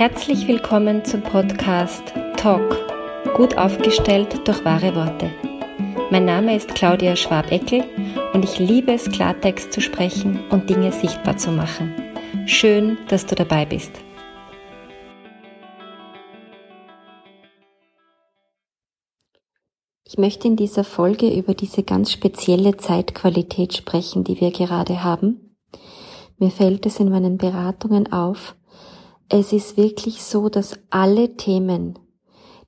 Herzlich willkommen zum Podcast Talk, gut aufgestellt durch wahre Worte. Mein Name ist Claudia Schwabeckel und ich liebe es, Klartext zu sprechen und Dinge sichtbar zu machen. Schön, dass du dabei bist. Ich möchte in dieser Folge über diese ganz spezielle Zeitqualität sprechen, die wir gerade haben. Mir fällt es in meinen Beratungen auf, es ist wirklich so, dass alle Themen,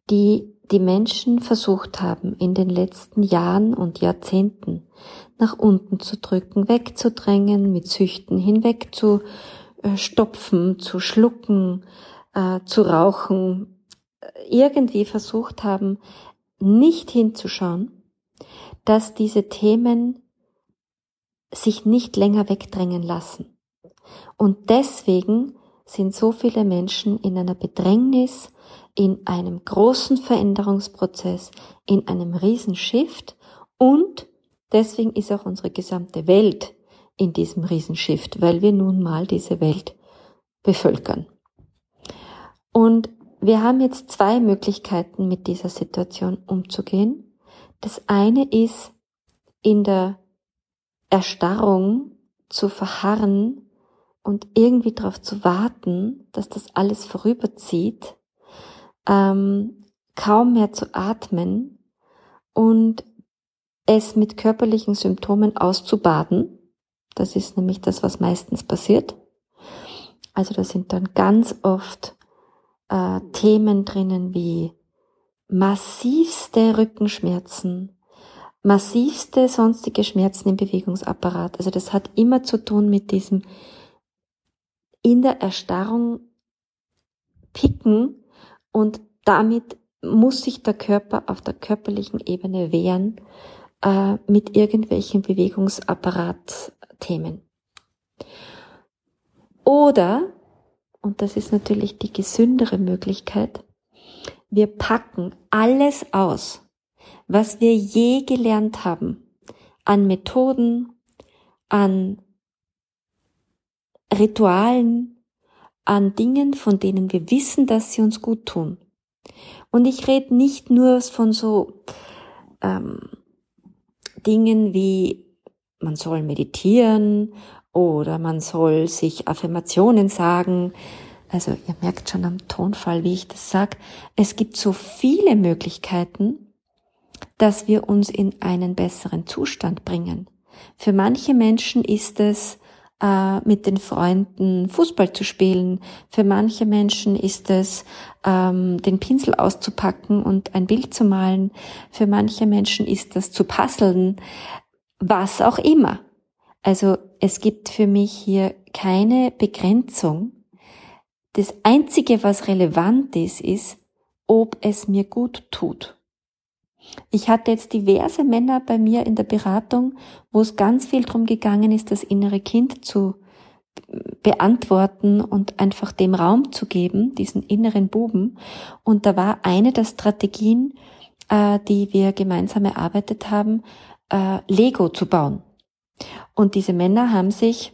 die die Menschen versucht haben, in den letzten Jahren und Jahrzehnten nach unten zu drücken, wegzudrängen, mit Süchten hinweg zu äh, stopfen, zu schlucken, äh, zu rauchen, irgendwie versucht haben, nicht hinzuschauen, dass diese Themen sich nicht länger wegdrängen lassen. Und deswegen sind so viele Menschen in einer Bedrängnis, in einem großen Veränderungsprozess, in einem Riesenshift und deswegen ist auch unsere gesamte Welt in diesem Riesenshift, weil wir nun mal diese Welt bevölkern. Und wir haben jetzt zwei Möglichkeiten, mit dieser Situation umzugehen. Das eine ist, in der Erstarrung zu verharren und irgendwie darauf zu warten, dass das alles vorüberzieht, ähm, kaum mehr zu atmen und es mit körperlichen Symptomen auszubaden. Das ist nämlich das, was meistens passiert. Also da sind dann ganz oft äh, Themen drinnen wie massivste Rückenschmerzen, massivste sonstige Schmerzen im Bewegungsapparat. Also das hat immer zu tun mit diesem in der Erstarrung picken und damit muss sich der Körper auf der körperlichen Ebene wehren äh, mit irgendwelchen Bewegungsapparatthemen. Oder, und das ist natürlich die gesündere Möglichkeit, wir packen alles aus, was wir je gelernt haben, an Methoden, an Ritualen, an Dingen, von denen wir wissen, dass sie uns gut tun. Und ich rede nicht nur von so ähm, Dingen wie man soll meditieren oder man soll sich Affirmationen sagen. Also ihr merkt schon am Tonfall, wie ich das sage. Es gibt so viele Möglichkeiten, dass wir uns in einen besseren Zustand bringen. Für manche Menschen ist es äh, mit den Freunden Fußball zu spielen. Für manche Menschen ist es, ähm, den Pinsel auszupacken und ein Bild zu malen. Für manche Menschen ist das zu puzzeln. Was auch immer. Also es gibt für mich hier keine Begrenzung. Das Einzige, was relevant ist, ist, ob es mir gut tut. Ich hatte jetzt diverse Männer bei mir in der Beratung, wo es ganz viel drum gegangen ist, das innere Kind zu beantworten und einfach dem Raum zu geben, diesen inneren Buben. Und da war eine der Strategien, äh, die wir gemeinsam erarbeitet haben, äh, Lego zu bauen. Und diese Männer haben sich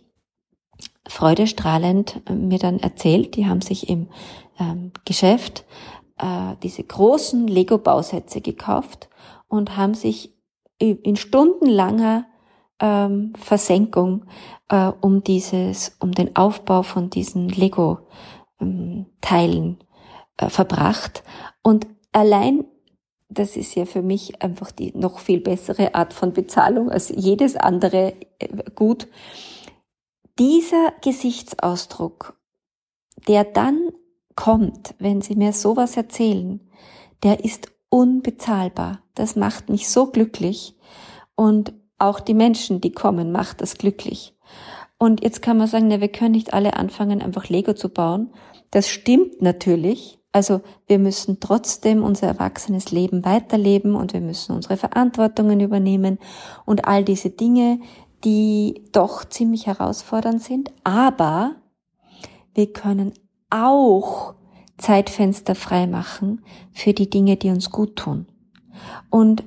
freudestrahlend äh, mir dann erzählt, die haben sich im ähm, Geschäft äh, diese großen Lego-Bausätze gekauft und haben sich in stundenlanger ähm, Versenkung äh, um dieses, um den Aufbau von diesen Lego-Teilen ähm, äh, verbracht. Und allein, das ist ja für mich einfach die noch viel bessere Art von Bezahlung als jedes andere äh, Gut. Dieser Gesichtsausdruck, der dann kommt, wenn Sie mir sowas erzählen, der ist unbezahlbar. Das macht mich so glücklich und auch die Menschen, die kommen, macht das glücklich. Und jetzt kann man sagen, na, wir können nicht alle anfangen, einfach Lego zu bauen. Das stimmt natürlich. Also wir müssen trotzdem unser erwachsenes Leben weiterleben und wir müssen unsere Verantwortungen übernehmen und all diese Dinge, die doch ziemlich herausfordernd sind. Aber wir können auch Zeitfenster freimachen für die Dinge, die uns gut tun. Und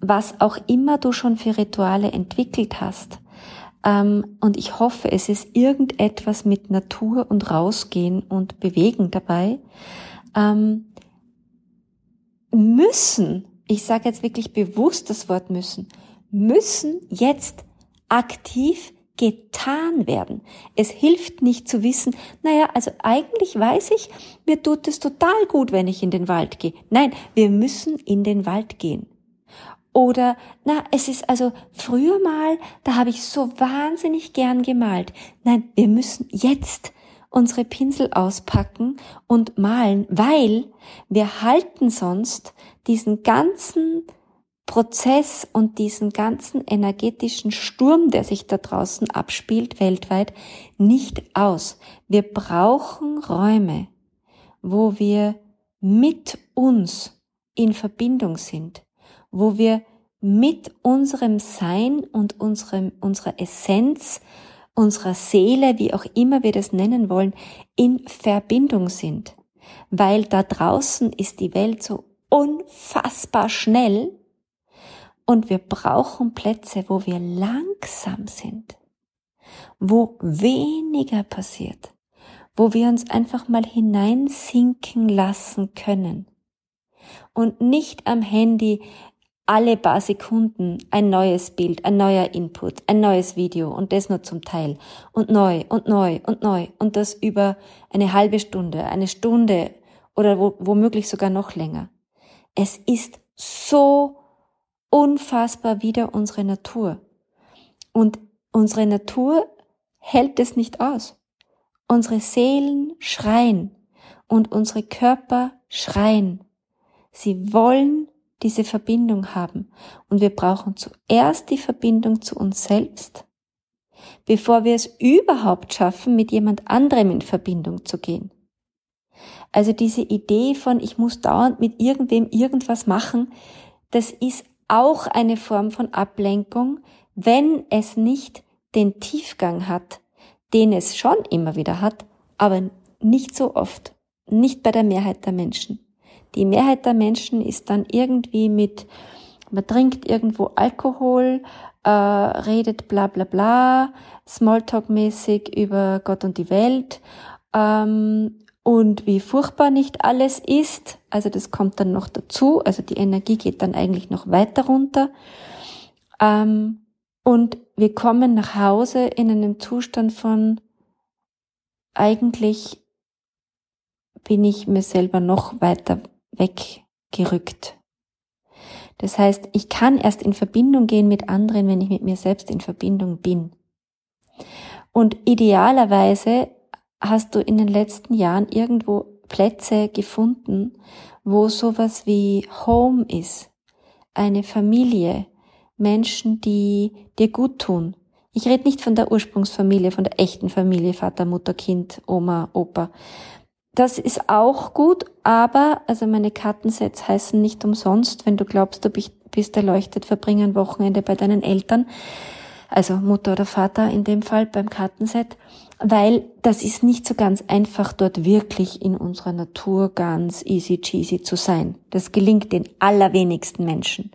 was auch immer du schon für Rituale entwickelt hast, Ähm, und ich hoffe, es ist irgendetwas mit Natur und rausgehen und bewegen dabei. Ähm, müssen, ich sage jetzt wirklich bewusst das Wort müssen, müssen jetzt aktiv getan werden. Es hilft nicht zu wissen, naja, also eigentlich weiß ich, mir tut es total gut, wenn ich in den Wald gehe. Nein, wir müssen in den Wald gehen. Oder, na, es ist also früher mal, da habe ich so wahnsinnig gern gemalt. Nein, wir müssen jetzt unsere Pinsel auspacken und malen, weil wir halten sonst diesen ganzen Prozess und diesen ganzen energetischen Sturm, der sich da draußen abspielt weltweit, nicht aus. Wir brauchen Räume, wo wir mit uns in Verbindung sind, wo wir mit unserem Sein und unserem, unserer Essenz, unserer Seele, wie auch immer wir das nennen wollen, in Verbindung sind. Weil da draußen ist die Welt so unfassbar schnell und wir brauchen Plätze, wo wir langsam sind, wo weniger passiert, wo wir uns einfach mal hineinsinken lassen können und nicht am Handy alle paar Sekunden ein neues Bild, ein neuer Input, ein neues Video und das nur zum Teil und neu und neu und neu und das über eine halbe Stunde, eine Stunde oder wo, womöglich sogar noch länger. Es ist so unfassbar wieder unsere Natur. Und unsere Natur hält es nicht aus. Unsere Seelen schreien und unsere Körper schreien. Sie wollen diese Verbindung haben. Und wir brauchen zuerst die Verbindung zu uns selbst, bevor wir es überhaupt schaffen, mit jemand anderem in Verbindung zu gehen. Also diese Idee von, ich muss dauernd mit irgendwem irgendwas machen, das ist auch eine Form von Ablenkung, wenn es nicht den Tiefgang hat, den es schon immer wieder hat, aber nicht so oft, nicht bei der Mehrheit der Menschen. Die Mehrheit der Menschen ist dann irgendwie mit, man trinkt irgendwo Alkohol, äh, redet bla bla bla, Smalltalk-mäßig über Gott und die Welt ähm, und wie furchtbar nicht alles ist. Also das kommt dann noch dazu. Also die Energie geht dann eigentlich noch weiter runter. Ähm, und wir kommen nach Hause in einem Zustand von eigentlich bin ich mir selber noch weiter weggerückt. Das heißt, ich kann erst in Verbindung gehen mit anderen, wenn ich mit mir selbst in Verbindung bin. Und idealerweise hast du in den letzten Jahren irgendwo Plätze gefunden, wo sowas wie Home ist, eine Familie, Menschen, die dir gut tun. Ich rede nicht von der Ursprungsfamilie, von der echten Familie, Vater, Mutter, Kind, Oma, Opa, das ist auch gut, aber, also meine Kartensets heißen nicht umsonst, wenn du glaubst, du bist erleuchtet, verbring ein Wochenende bei deinen Eltern, also Mutter oder Vater in dem Fall beim Kartenset, weil das ist nicht so ganz einfach, dort wirklich in unserer Natur ganz easy cheesy zu sein. Das gelingt den allerwenigsten Menschen,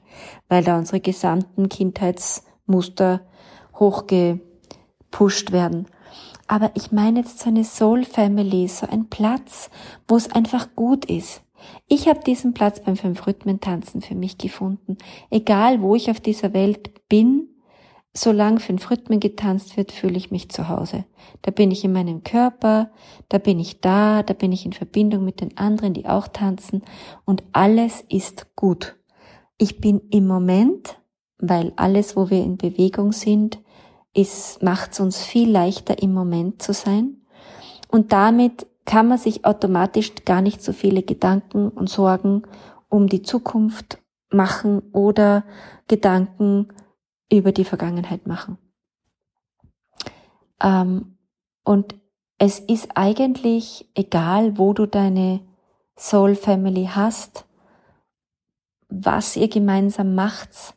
weil da unsere gesamten Kindheitsmuster hochgepusht werden aber ich meine jetzt so eine Soul Family, so ein Platz, wo es einfach gut ist. Ich habe diesen Platz beim Fünf-Rhythmen-Tanzen für mich gefunden. Egal, wo ich auf dieser Welt bin, solange fünf Rhythmen getanzt wird, fühle ich mich zu Hause. Da bin ich in meinem Körper, da bin ich da, da bin ich in Verbindung mit den anderen, die auch tanzen und alles ist gut. Ich bin im Moment, weil alles, wo wir in Bewegung sind, ist, macht es uns viel leichter im Moment zu sein. Und damit kann man sich automatisch gar nicht so viele Gedanken und Sorgen um die Zukunft machen oder Gedanken über die Vergangenheit machen. Ähm, und es ist eigentlich egal, wo du deine Soul Family hast, was ihr gemeinsam macht.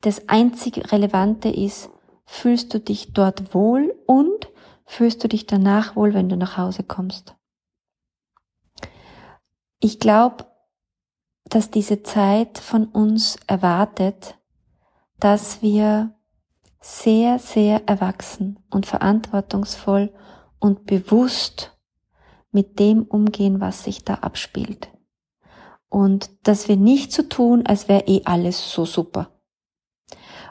Das einzig Relevante ist, Fühlst du dich dort wohl und fühlst du dich danach wohl, wenn du nach Hause kommst? Ich glaube, dass diese Zeit von uns erwartet, dass wir sehr, sehr erwachsen und verantwortungsvoll und bewusst mit dem umgehen, was sich da abspielt. Und dass wir nicht so tun, als wäre eh alles so super.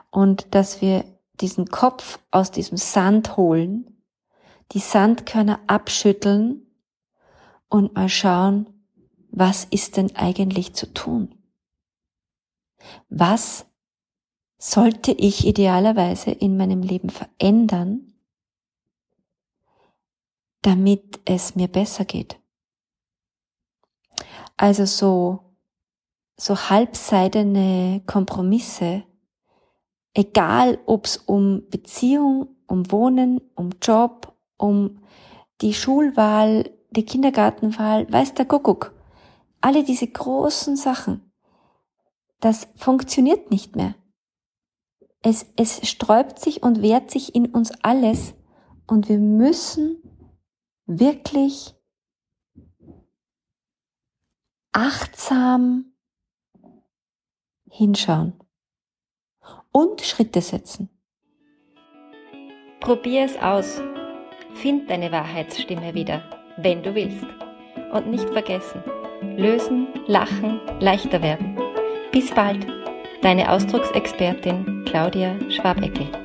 Und dass wir diesen Kopf aus diesem Sand holen, die Sandkörner abschütteln und mal schauen, was ist denn eigentlich zu tun? Was sollte ich idealerweise in meinem Leben verändern, damit es mir besser geht? Also so, so halbseidene Kompromisse, egal ob es um Beziehung, um Wohnen, um Job, um die Schulwahl, die Kindergartenwahl, weiß der Kuckuck, alle diese großen Sachen, das funktioniert nicht mehr. Es, es sträubt sich und wehrt sich in uns alles und wir müssen wirklich achtsam hinschauen und Schritte setzen. Probier es aus. Find deine Wahrheitsstimme wieder, wenn du willst. Und nicht vergessen, lösen, lachen, leichter werden. Bis bald, deine Ausdrucksexpertin Claudia Schwabeckel.